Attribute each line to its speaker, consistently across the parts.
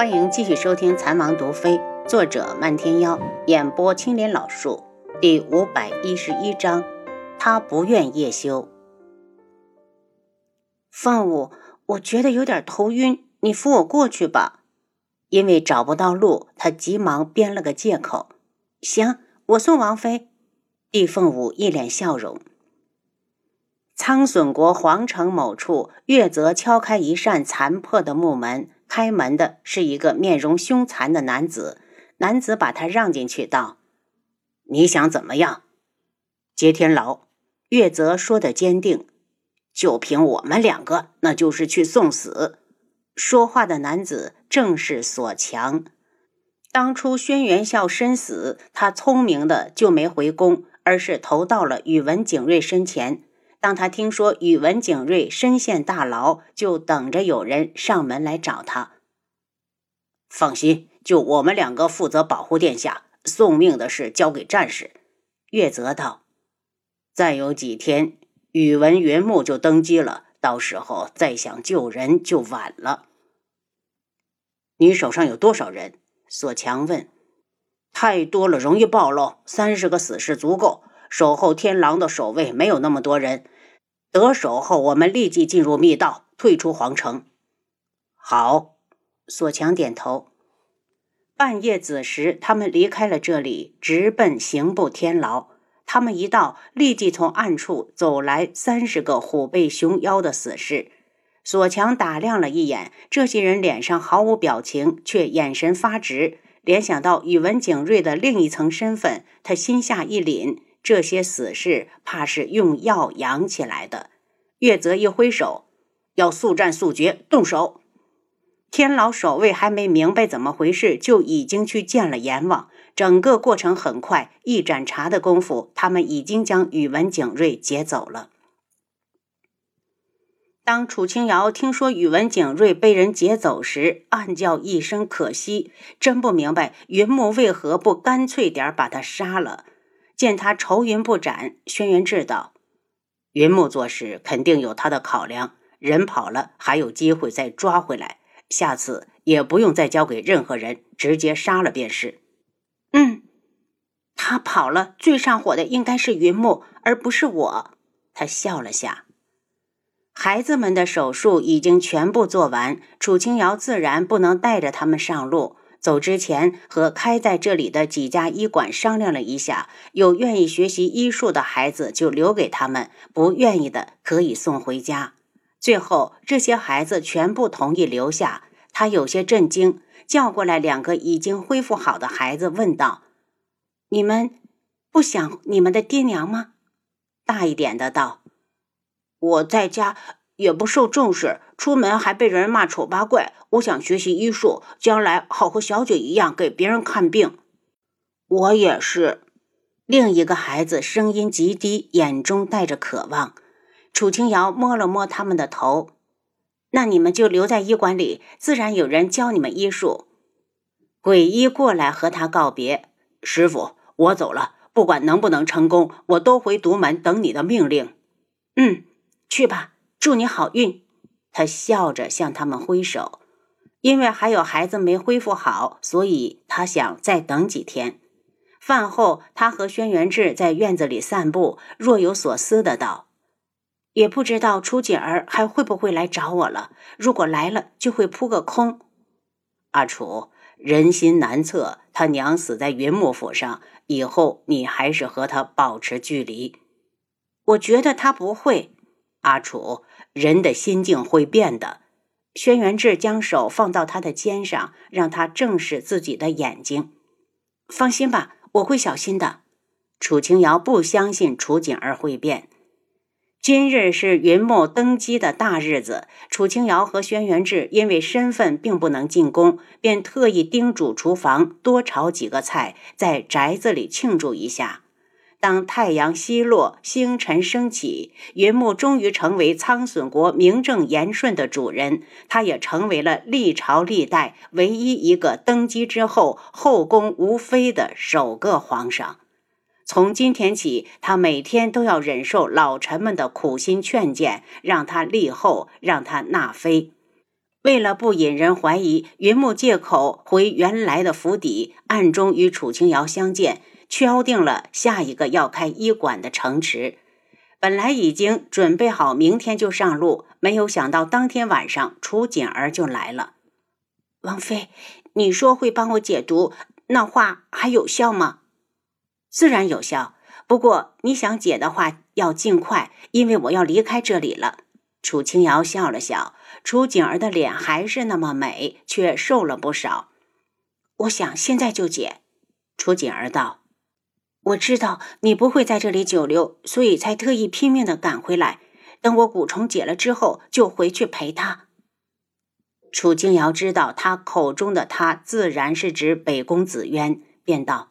Speaker 1: 欢迎继续收听《残王毒妃》，作者漫天妖，演播青莲老树，第五百一十一章，他不愿夜休。凤舞，我觉得有点头晕，你扶我过去吧。因为找不到路，他急忙编了个借口。行，我送王妃。帝凤舞一脸笑容。苍隼国皇城某处，月泽敲开一扇残破的木门。开门的是一个面容凶残的男子。男子把他让进去，道：“你想怎么样？”接天牢。月泽说的坚定：“就凭我们两个，那就是去送死。”说话的男子正是索强。当初轩辕笑身死，他聪明的就没回宫，而是投到了宇文景睿身前。当他听说宇文景睿身陷大牢，就等着有人上门来找他。放心，就我们两个负责保护殿下，送命的事交给战士。月泽道：“再有几天，宇文云木就登基了，到时候再想救人就晚了。”你手上有多少人？索强问。太多了，容易暴露。三十个死士足够。守候天狼的守卫没有那么多人，得手后我们立即进入密道，退出皇城。好，索强点头。半夜子时，他们离开了这里，直奔刑部天牢。他们一到，立即从暗处走来三十个虎背熊腰的死士。索强打量了一眼，这些人脸上毫无表情，却眼神发直。联想到宇文景睿的另一层身份，他心下一凛。这些死士怕是用药养起来的。月泽一挥手，要速战速决，动手。天牢守卫还没明白怎么回事，就已经去见了阎王。整个过程很快，一盏茶的功夫，他们已经将宇文景睿劫走了。当楚清瑶听说宇文景睿被人劫走时，暗叫一声可惜，真不明白云木为何不干脆点把他杀了。见他愁云不展，轩辕志道：“云木做事肯定有他的考量，人跑了还有机会再抓回来，下次也不用再交给任何人，直接杀了便是。”嗯，他跑了，最上火的应该是云木，而不是我。他笑了下。孩子们的手术已经全部做完，楚清瑶自然不能带着他们上路。走之前，和开在这里的几家医馆商量了一下，有愿意学习医术的孩子就留给他们，不愿意的可以送回家。最后，这些孩子全部同意留下。他有些震惊，叫过来两个已经恢复好的孩子，问道：“你们不想你们的爹娘吗？”大一点的道：“我在家。”也不受重视，出门还被人骂丑八怪。我想学习医术，将来好和小姐一样给别人看病。我也是。另一个孩子声音极低，眼中带着渴望。楚清瑶摸了摸他们的头，那你们就留在医馆里，自然有人教你们医术。鬼医过来和他告别，师傅，我走了。不管能不能成功，我都回独门等你的命令。嗯，去吧。祝你好运！他笑着向他们挥手。因为还有孩子没恢复好，所以他想再等几天。饭后，他和轩辕志在院子里散步，若有所思的道：“也不知道楚锦儿还会不会来找我了。如果来了，就会扑个空。”阿楚，人心难测。他娘死在云木府上，以后你还是和他保持距离。我觉得他不会。阿楚，人的心境会变的。轩辕志将手放到他的肩上，让他正视自己的眼睛。放心吧，我会小心的。楚清瑶不相信楚景儿会变。今日是云木登基的大日子，楚清瑶和轩辕志因为身份并不能进宫，便特意叮嘱厨房多炒几个菜，在宅子里庆祝一下。当太阳西落，星辰升起，云木终于成为苍隼国名正言顺的主人。他也成为了历朝历代唯一一个登基之后后宫无妃的首个皇上。从今天起，他每天都要忍受老臣们的苦心劝谏，让他立后，让他纳妃。为了不引人怀疑，云木借口回原来的府邸，暗中与楚清瑶相见，敲定了下一个要开医馆的城池。本来已经准备好明天就上路，没有想到当天晚上楚锦儿就来了。
Speaker 2: 王妃，你说会帮我解毒，那话还有效吗？
Speaker 1: 自然有效，不过你想解的话要尽快，因为我要离开这里了。楚清瑶笑了笑。楚景儿的脸还是那么美，却瘦了不少。
Speaker 2: 我想现在就解。
Speaker 1: 楚景儿道：“
Speaker 2: 我知道你不会在这里久留，所以才特意拼命的赶回来。等我蛊虫解了之后，就回去陪他。”
Speaker 1: 楚清瑶知道他口中的他自然是指北宫紫渊，便道：“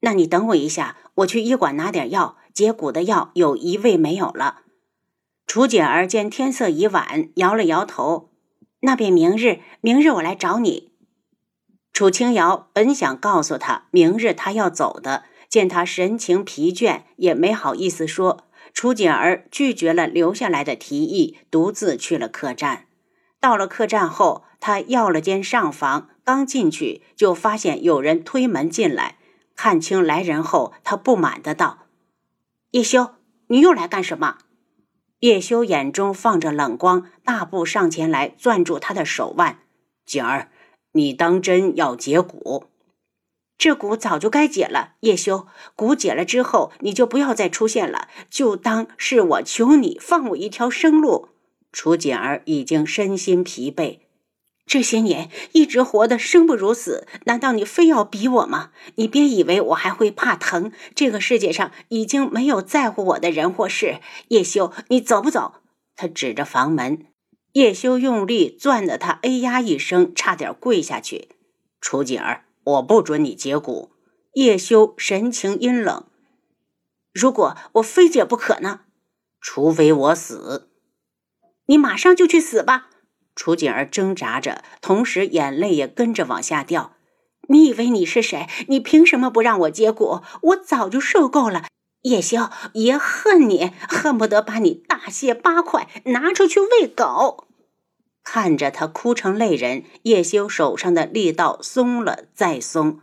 Speaker 1: 那你等我一下，我去医馆拿点药，解蛊的药有一味没有了。”楚简儿见天色已晚，摇了摇头。那便明日，明日我来找你。楚清瑶本想告诉他明日他要走的，见他神情疲倦，也没好意思说。楚锦儿拒绝了留下来的提议，独自去了客栈。到了客栈后，他要了间上房，刚进去就发现有人推门进来。看清来人后，他不满的道：“
Speaker 2: 叶修，你又来干什么？”
Speaker 1: 叶修眼中放着冷光，大步上前来，攥住他的手腕：“景儿，你当真要解蛊？
Speaker 2: 这蛊早就该解了。叶修，蛊解了之后，你就不要再出现了，就当是我求你放我一条生路。”
Speaker 1: 楚锦儿已经身心疲惫。
Speaker 2: 这些年一直活得生不如死，难道你非要逼我吗？你别以为我还会怕疼。这个世界上已经没有在乎我的人或事。叶修，你走不走？
Speaker 1: 他指着房门。叶修用力攥得他哎呀一声，差点跪下去。楚锦儿，我不准你解骨。叶修神情阴冷。
Speaker 2: 如果我非解不可呢？
Speaker 1: 除非我死。
Speaker 2: 你马上就去死吧。
Speaker 1: 楚锦儿挣扎着，同时眼泪也跟着往下掉。
Speaker 2: 你以为你是谁？你凭什么不让我接骨？我早就受够了。叶修，爷恨你，恨不得把你大卸八块，拿出去喂狗。
Speaker 1: 看着他哭成泪人，叶修手上的力道松了再松。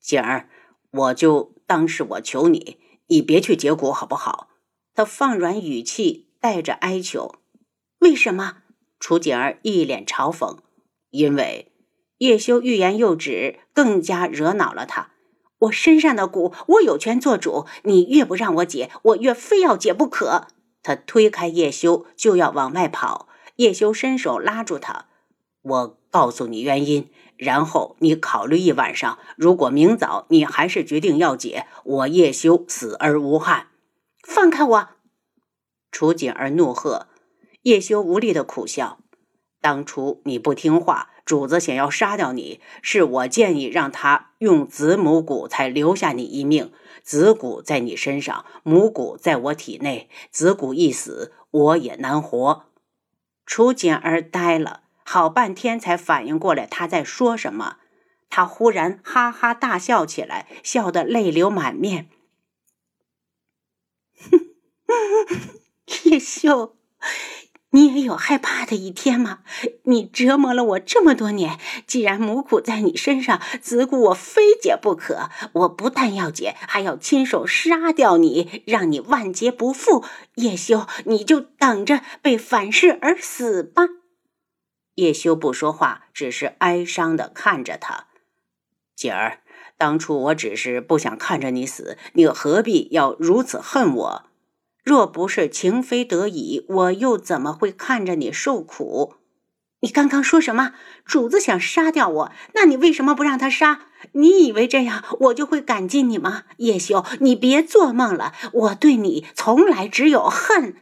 Speaker 1: 锦儿，我就当是我求你，你别去结骨好不好？他放软语气，带着哀求。
Speaker 2: 为什么？
Speaker 1: 楚锦儿一脸嘲讽，因为叶修欲言又止，更加惹恼了他。
Speaker 2: 我身上的蛊，我有权做主。你越不让我解，我越非要解不可。
Speaker 1: 他推开叶修，就要往外跑。叶修伸手拉住他：“我告诉你原因，然后你考虑一晚上。如果明早你还是决定要解，我叶修死而无憾。
Speaker 2: 放开我！”
Speaker 1: 楚锦儿怒喝。叶修无力的苦笑：“当初你不听话，主子想要杀掉你，是我建议让他用子母蛊才留下你一命。子蛊在你身上，母蛊在我体内，子蛊一死，我也难活。”楚简儿呆了好半天，才反应过来他在说什么。他忽然哈哈大笑起来，笑得泪流满面。
Speaker 2: 叶秀。你也有害怕的一天吗？你折磨了我这么多年，既然母蛊在你身上，子蛊我非解不可。我不但要解，还要亲手杀掉你，让你万劫不复。叶修，你就等着被反噬而死吧。
Speaker 1: 叶修不说话，只是哀伤的看着他。姐儿，当初我只是不想看着你死，你又何必要如此恨我？若不是情非得已，我又怎么会看着你受苦？
Speaker 2: 你刚刚说什么？主子想杀掉我，那你为什么不让他杀？你以为这样我就会感激你吗？叶修，你别做梦了，我对你从来只有恨。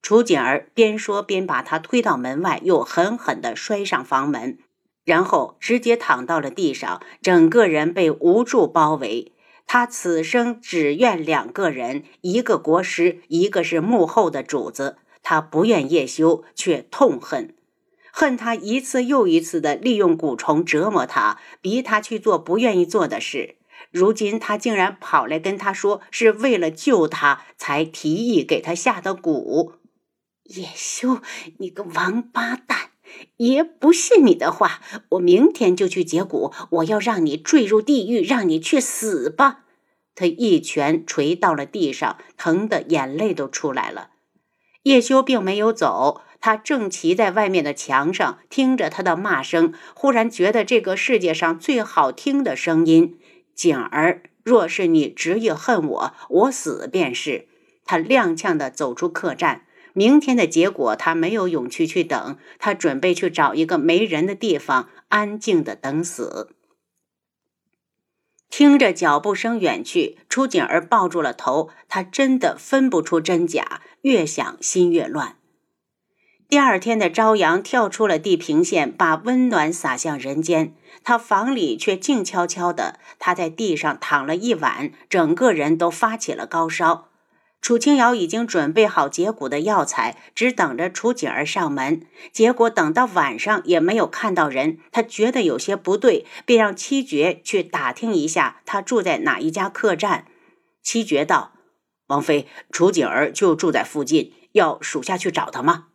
Speaker 1: 楚锦儿边说边把他推到门外，又狠狠地摔上房门，然后直接躺到了地上，整个人被无助包围。他此生只愿两个人，一个国师，一个是幕后的主子。他不愿叶修，却痛恨，恨他一次又一次的利用蛊虫折磨他，逼他去做不愿意做的事。如今他竟然跑来跟他说，是为了救他才提议给他下的蛊。
Speaker 2: 叶修，你个王八蛋！爷不信你的话，我明天就去解蛊。我要让你坠入地狱，让你去死吧！
Speaker 1: 他一拳捶到了地上，疼得眼泪都出来了。叶修并没有走，他正骑在外面的墙上，听着他的骂声，忽然觉得这个世界上最好听的声音：“景儿，若是你执意恨我，我死便是。”他踉跄地走出客栈。明天的结果，他没有勇气去等。他准备去找一个没人的地方，安静的等死。听着脚步声远去，楚景儿抱住了头。他真的分不出真假，越想心越乱。第二天的朝阳跳出了地平线，把温暖洒向人间。他房里却静悄悄的。他在地上躺了一晚，整个人都发起了高烧。楚清瑶已经准备好解蛊的药材，只等着楚景儿上门。结果等到晚上也没有看到人，他觉得有些不对，便让七绝去打听一下他住在哪一家客栈。七绝道：“王妃，楚景儿就住在附近，要属下去找他吗？”“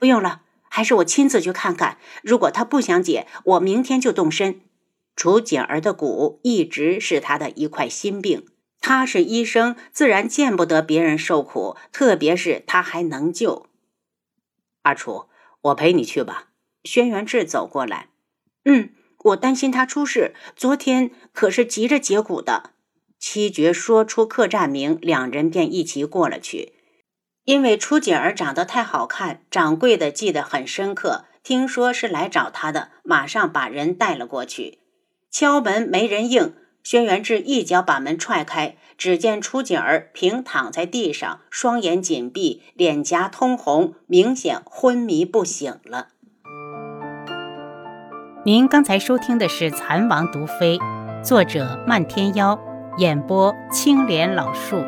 Speaker 2: 不用了，还是我亲自去看看。如果他不想解，我明天就动身。”
Speaker 1: 楚景儿的蛊一直是他的一块心病。他是医生，自然见不得别人受苦，特别是他还能救。阿楚，我陪你去吧。轩辕志走过来，
Speaker 2: 嗯，我担心他出事。昨天可是急着解蛊的。
Speaker 1: 七绝说出客栈名，两人便一起过了去。因为初锦儿长得太好看，掌柜的记得很深刻。听说是来找他的，马上把人带了过去。敲门没人应。轩辕志一脚把门踹开，只见楚景儿平躺在地上，双眼紧闭，脸颊通红，明显昏迷不醒了。
Speaker 3: 您刚才收听的是《蚕王毒妃》，作者漫天妖，演播青莲老树。